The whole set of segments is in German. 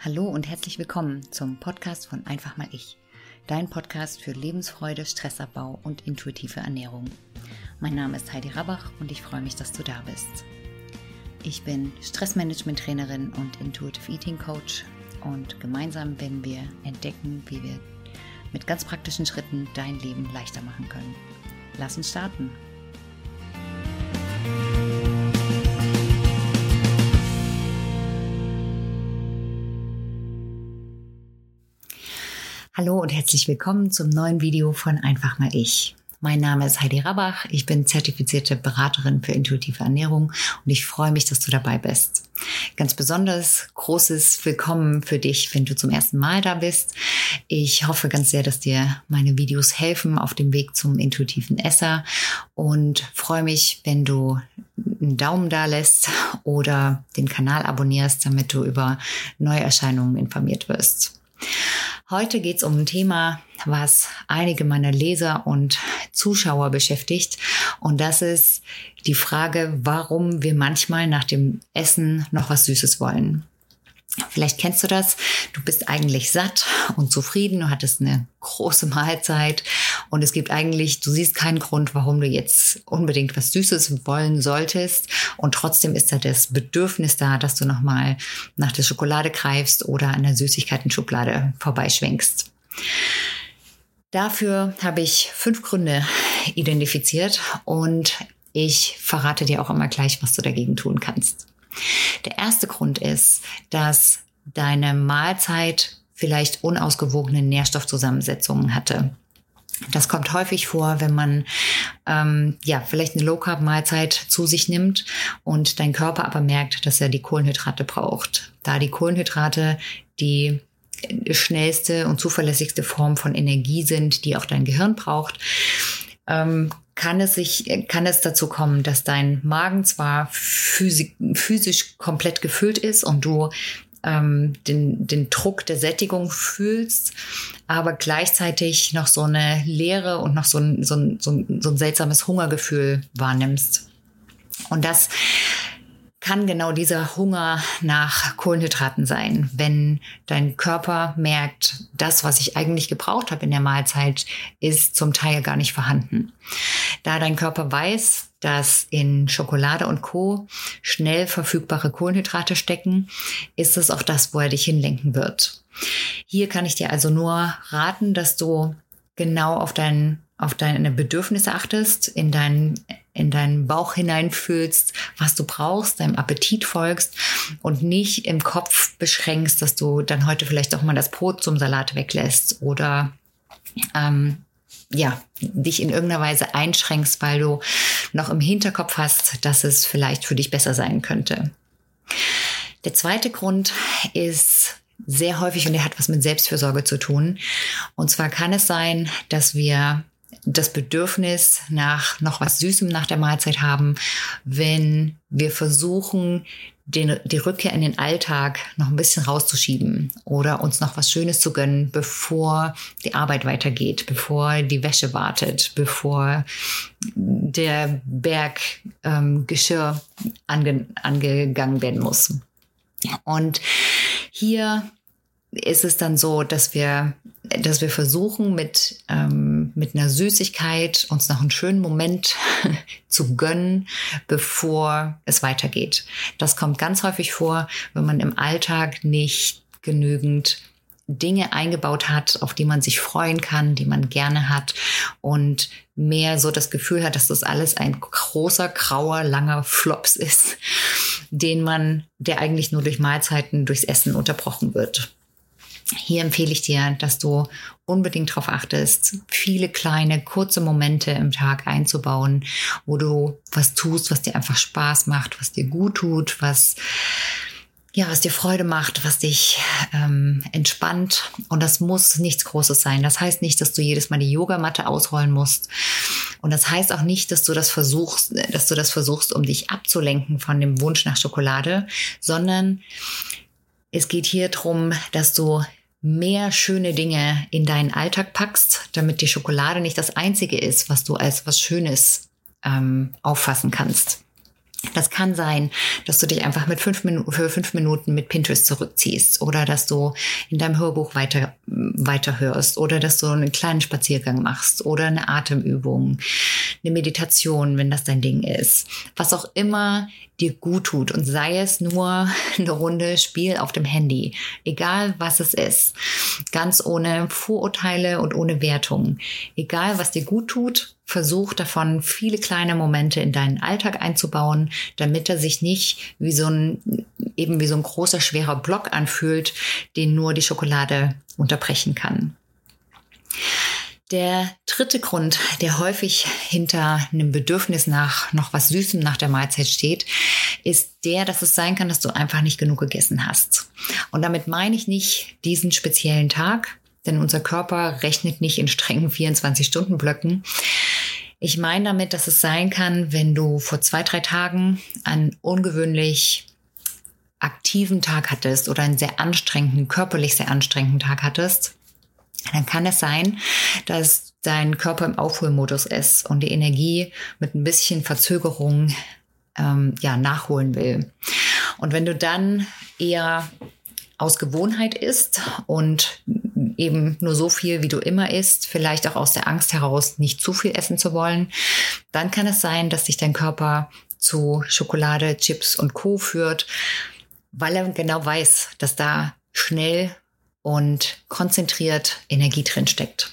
Hallo und herzlich willkommen zum Podcast von Einfach mal ich. Dein Podcast für Lebensfreude, Stressabbau und intuitive Ernährung. Mein Name ist Heidi Rabach und ich freue mich, dass du da bist. Ich bin Stressmanagement-Trainerin und Intuitive Eating Coach und gemeinsam werden wir entdecken, wie wir mit ganz praktischen Schritten dein Leben leichter machen können. Lass uns starten. Hallo und herzlich willkommen zum neuen Video von Einfach mal ich. Mein Name ist Heidi Rabach, ich bin zertifizierte Beraterin für intuitive Ernährung und ich freue mich, dass du dabei bist. Ganz besonders großes Willkommen für dich, wenn du zum ersten Mal da bist. Ich hoffe ganz sehr, dass dir meine Videos helfen auf dem Weg zum intuitiven Esser und freue mich, wenn du einen Daumen da lässt oder den Kanal abonnierst, damit du über Neuerscheinungen informiert wirst. Heute geht es um ein Thema, was einige meiner Leser und Zuschauer beschäftigt. Und das ist die Frage, warum wir manchmal nach dem Essen noch was Süßes wollen. Vielleicht kennst du das. Du bist eigentlich satt und zufrieden. Du hattest eine große Mahlzeit und es gibt eigentlich, du siehst keinen Grund, warum du jetzt unbedingt was Süßes wollen solltest. Und trotzdem ist da das Bedürfnis da, dass du nochmal nach der Schokolade greifst oder an der Süßigkeiten-Schublade vorbeischwenkst. Dafür habe ich fünf Gründe identifiziert und ich verrate dir auch immer gleich, was du dagegen tun kannst. Der erste Grund ist, dass deine Mahlzeit vielleicht unausgewogene Nährstoffzusammensetzungen hatte. Das kommt häufig vor, wenn man ähm, ja vielleicht eine Low Carb Mahlzeit zu sich nimmt und dein Körper aber merkt, dass er die Kohlenhydrate braucht. Da die Kohlenhydrate die schnellste und zuverlässigste Form von Energie sind, die auch dein Gehirn braucht, ähm, kann es sich, kann es dazu kommen, dass dein Magen zwar physisch, physisch komplett gefüllt ist und du ähm, den, den Druck der Sättigung fühlst, aber gleichzeitig noch so eine Leere und noch so ein, so ein, so ein, so ein seltsames Hungergefühl wahrnimmst. Und das kann genau dieser Hunger nach Kohlenhydraten sein, wenn dein Körper merkt, das, was ich eigentlich gebraucht habe in der Mahlzeit, ist zum Teil gar nicht vorhanden. Da dein Körper weiß, dass in Schokolade und Co schnell verfügbare Kohlenhydrate stecken, ist es auch das, wo er dich hinlenken wird. Hier kann ich dir also nur raten, dass du genau auf dein, auf deine Bedürfnisse achtest, in deinen in deinen Bauch hineinfühlst, was du brauchst, deinem Appetit folgst und nicht im Kopf beschränkst, dass du dann heute vielleicht auch mal das Brot zum Salat weglässt oder ähm, ja, dich in irgendeiner Weise einschränkst, weil du noch im Hinterkopf hast, dass es vielleicht für dich besser sein könnte. Der zweite Grund ist sehr häufig und der hat was mit Selbstfürsorge zu tun. Und zwar kann es sein, dass wir das Bedürfnis nach noch was Süßem nach der Mahlzeit haben, wenn wir versuchen, den, die Rückkehr in den Alltag noch ein bisschen rauszuschieben oder uns noch was Schönes zu gönnen, bevor die Arbeit weitergeht, bevor die Wäsche wartet, bevor der Berg ähm, Geschirr ange, angegangen werden muss. Und hier ist es dann so, dass wir, dass wir versuchen, mit, ähm, mit einer Süßigkeit uns noch einen schönen Moment zu gönnen, bevor es weitergeht. Das kommt ganz häufig vor, wenn man im Alltag nicht genügend Dinge eingebaut hat, auf die man sich freuen kann, die man gerne hat und mehr so das Gefühl hat, dass das alles ein großer, grauer, langer Flops ist, den man, der eigentlich nur durch Mahlzeiten, durchs Essen unterbrochen wird. Hier empfehle ich dir, dass du unbedingt darauf achtest, viele kleine, kurze Momente im Tag einzubauen, wo du was tust, was dir einfach Spaß macht, was dir gut tut, was ja, was dir Freude macht, was dich ähm, entspannt. Und das muss nichts Großes sein. Das heißt nicht, dass du jedes Mal die Yogamatte ausrollen musst. Und das heißt auch nicht, dass du das versuchst, dass du das versuchst, um dich abzulenken von dem Wunsch nach Schokolade, sondern es geht hier darum, dass du mehr schöne Dinge in deinen Alltag packst, damit die Schokolade nicht das Einzige ist, was du als was Schönes ähm, auffassen kannst. Das kann sein, dass du dich einfach mit fünf für fünf Minuten mit Pinterest zurückziehst oder dass du in deinem Hörbuch weiter, weiter hörst oder dass du einen kleinen Spaziergang machst oder eine Atemübung, eine Meditation, wenn das dein Ding ist. Was auch immer dir gut tut. Und sei es nur eine Runde Spiel auf dem Handy, egal was es ist, ganz ohne Vorurteile und ohne Wertung, egal was dir gut tut, versuch davon viele kleine Momente in deinen Alltag einzubauen, damit er sich nicht wie so ein, eben wie so ein großer, schwerer Block anfühlt, den nur die Schokolade unterbrechen kann. Der dritte Grund, der häufig hinter einem Bedürfnis nach noch was Süßem nach der Mahlzeit steht, ist der, dass es sein kann, dass du einfach nicht genug gegessen hast. Und damit meine ich nicht diesen speziellen Tag, denn unser Körper rechnet nicht in strengen 24-Stunden-Blöcken. Ich meine damit, dass es sein kann, wenn du vor zwei, drei Tagen einen ungewöhnlich aktiven Tag hattest oder einen sehr anstrengenden, körperlich sehr anstrengenden Tag hattest, dann kann es sein, dass dein Körper im Aufholmodus ist und die Energie mit ein bisschen Verzögerung ähm, ja, nachholen will. Und wenn du dann eher aus Gewohnheit isst und eben nur so viel, wie du immer isst, vielleicht auch aus der Angst heraus, nicht zu viel essen zu wollen, dann kann es sein, dass sich dein Körper zu Schokolade, Chips und Co führt, weil er genau weiß, dass da schnell und konzentriert Energie drin steckt.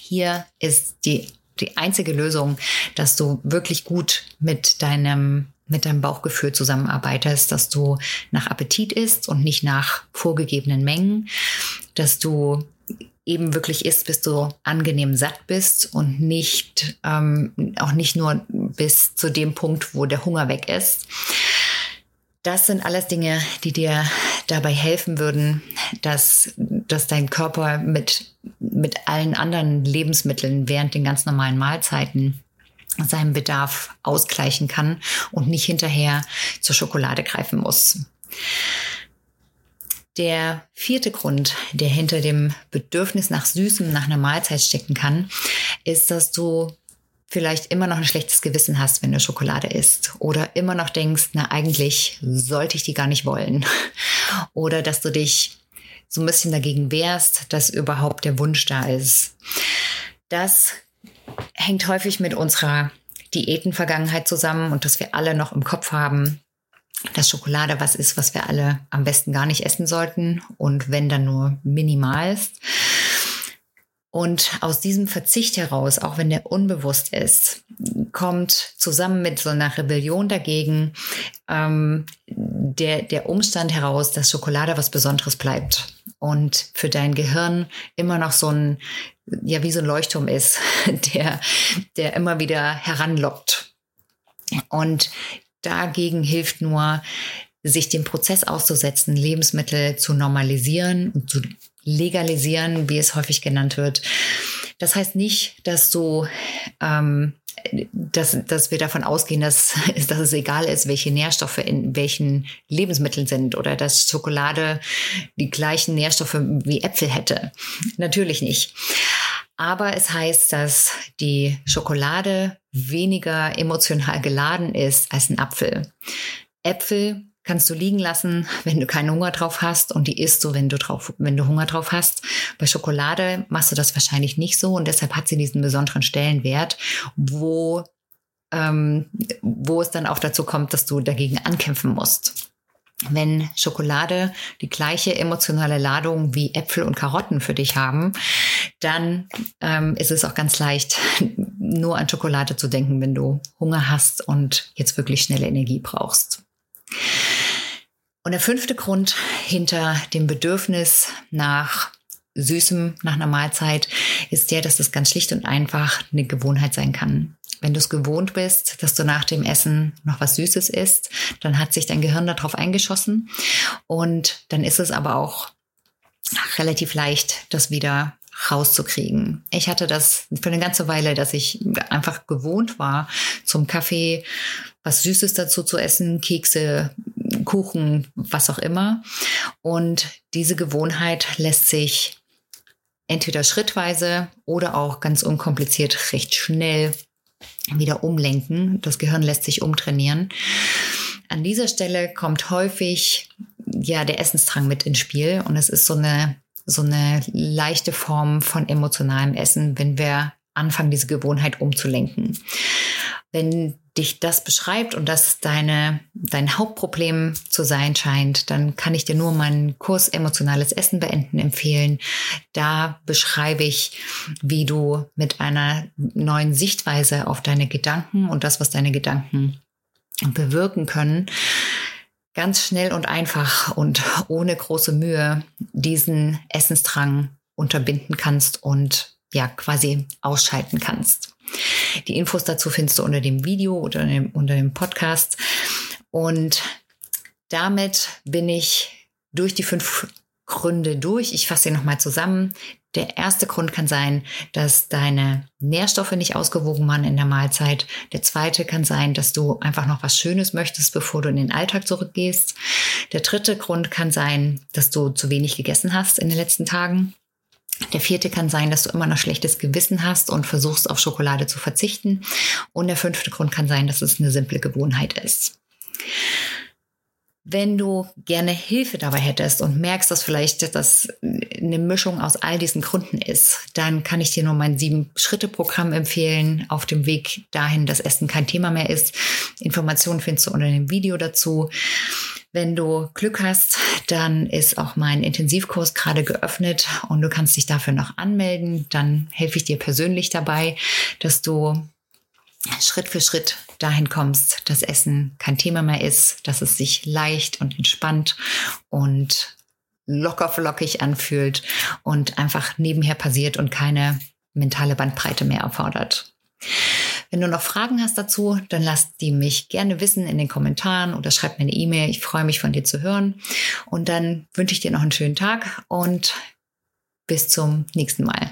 Hier ist die, die einzige Lösung, dass du wirklich gut mit deinem mit deinem Bauchgefühl zusammenarbeitest, dass du nach Appetit isst und nicht nach vorgegebenen Mengen, dass du eben wirklich isst, bis du angenehm satt bist und nicht ähm, auch nicht nur bis zu dem Punkt, wo der Hunger weg ist. Das sind alles Dinge, die dir dabei helfen würden, dass, dass dein Körper mit, mit allen anderen Lebensmitteln während den ganz normalen Mahlzeiten seinen Bedarf ausgleichen kann und nicht hinterher zur Schokolade greifen muss. Der vierte Grund, der hinter dem Bedürfnis nach Süßem nach einer Mahlzeit stecken kann, ist, dass du vielleicht immer noch ein schlechtes Gewissen hast, wenn du Schokolade isst oder immer noch denkst, na eigentlich sollte ich die gar nicht wollen oder dass du dich so ein bisschen dagegen wehrst, dass überhaupt der Wunsch da ist. Das hängt häufig mit unserer Diätenvergangenheit zusammen und dass wir alle noch im Kopf haben, dass Schokolade was ist, was wir alle am besten gar nicht essen sollten und wenn dann nur minimal ist. Und aus diesem Verzicht heraus, auch wenn der unbewusst ist, kommt zusammen mit so einer Rebellion dagegen ähm, der, der Umstand heraus, dass Schokolade was Besonderes bleibt und für dein Gehirn immer noch so ein, ja, wie so ein Leuchtturm ist, der, der immer wieder heranlockt. Und dagegen hilft nur, sich dem Prozess auszusetzen, Lebensmittel zu normalisieren und zu legalisieren, wie es häufig genannt wird. Das heißt nicht, dass du ähm, dass, dass wir davon ausgehen, dass, dass es egal ist, welche Nährstoffe in welchen Lebensmitteln sind oder dass Schokolade die gleichen Nährstoffe wie Äpfel hätte. Natürlich nicht. Aber es heißt, dass die Schokolade weniger emotional geladen ist als ein Apfel. Äpfel kannst du liegen lassen, wenn du keinen Hunger drauf hast und die isst du, wenn du drauf, wenn du Hunger drauf hast. Bei Schokolade machst du das wahrscheinlich nicht so und deshalb hat sie diesen besonderen Stellenwert, wo ähm, wo es dann auch dazu kommt, dass du dagegen ankämpfen musst. Wenn Schokolade die gleiche emotionale Ladung wie Äpfel und Karotten für dich haben, dann ähm, ist es auch ganz leicht, nur an Schokolade zu denken, wenn du Hunger hast und jetzt wirklich schnelle Energie brauchst. Und der fünfte Grund hinter dem Bedürfnis nach Süßem nach einer Mahlzeit ist der, dass das ganz schlicht und einfach eine Gewohnheit sein kann. Wenn du es gewohnt bist, dass du nach dem Essen noch was Süßes isst, dann hat sich dein Gehirn darauf eingeschossen und dann ist es aber auch relativ leicht, das wieder rauszukriegen. Ich hatte das für eine ganze Weile, dass ich einfach gewohnt war, zum Kaffee was Süßes dazu zu essen, Kekse, Kuchen, was auch immer. Und diese Gewohnheit lässt sich entweder schrittweise oder auch ganz unkompliziert recht schnell wieder umlenken. Das Gehirn lässt sich umtrainieren. An dieser Stelle kommt häufig ja der Essensdrang mit ins Spiel und es ist so eine so eine leichte Form von emotionalem Essen, wenn wir anfangen, diese Gewohnheit umzulenken. Wenn dich das beschreibt und das deine, dein Hauptproblem zu sein scheint, dann kann ich dir nur meinen Kurs Emotionales Essen beenden empfehlen. Da beschreibe ich, wie du mit einer neuen Sichtweise auf deine Gedanken und das, was deine Gedanken bewirken können, ganz schnell und einfach und ohne große Mühe diesen Essensdrang unterbinden kannst und ja quasi ausschalten kannst. Die Infos dazu findest du unter dem Video oder unter dem Podcast. Und damit bin ich durch die fünf Gründe durch. Ich fasse sie nochmal zusammen. Der erste Grund kann sein, dass deine Nährstoffe nicht ausgewogen waren in der Mahlzeit. Der zweite kann sein, dass du einfach noch was Schönes möchtest, bevor du in den Alltag zurückgehst. Der dritte Grund kann sein, dass du zu wenig gegessen hast in den letzten Tagen. Der vierte kann sein, dass du immer noch schlechtes Gewissen hast und versuchst auf Schokolade zu verzichten. Und der fünfte Grund kann sein, dass es eine simple Gewohnheit ist. Wenn du gerne Hilfe dabei hättest und merkst, dass vielleicht das eine Mischung aus all diesen Gründen ist, dann kann ich dir nur mein Sieben-Schritte-Programm empfehlen, auf dem Weg dahin, dass Essen kein Thema mehr ist. Informationen findest du unter dem Video dazu. Wenn du Glück hast, dann ist auch mein Intensivkurs gerade geöffnet und du kannst dich dafür noch anmelden. Dann helfe ich dir persönlich dabei, dass du Schritt für Schritt dahin kommst, dass Essen kein Thema mehr ist, dass es sich leicht und entspannt und locker flockig anfühlt und einfach nebenher passiert und keine mentale Bandbreite mehr erfordert. Wenn du noch Fragen hast dazu, dann lass die mich gerne wissen in den Kommentaren oder schreib mir eine E-Mail. Ich freue mich von dir zu hören. Und dann wünsche ich dir noch einen schönen Tag und bis zum nächsten Mal.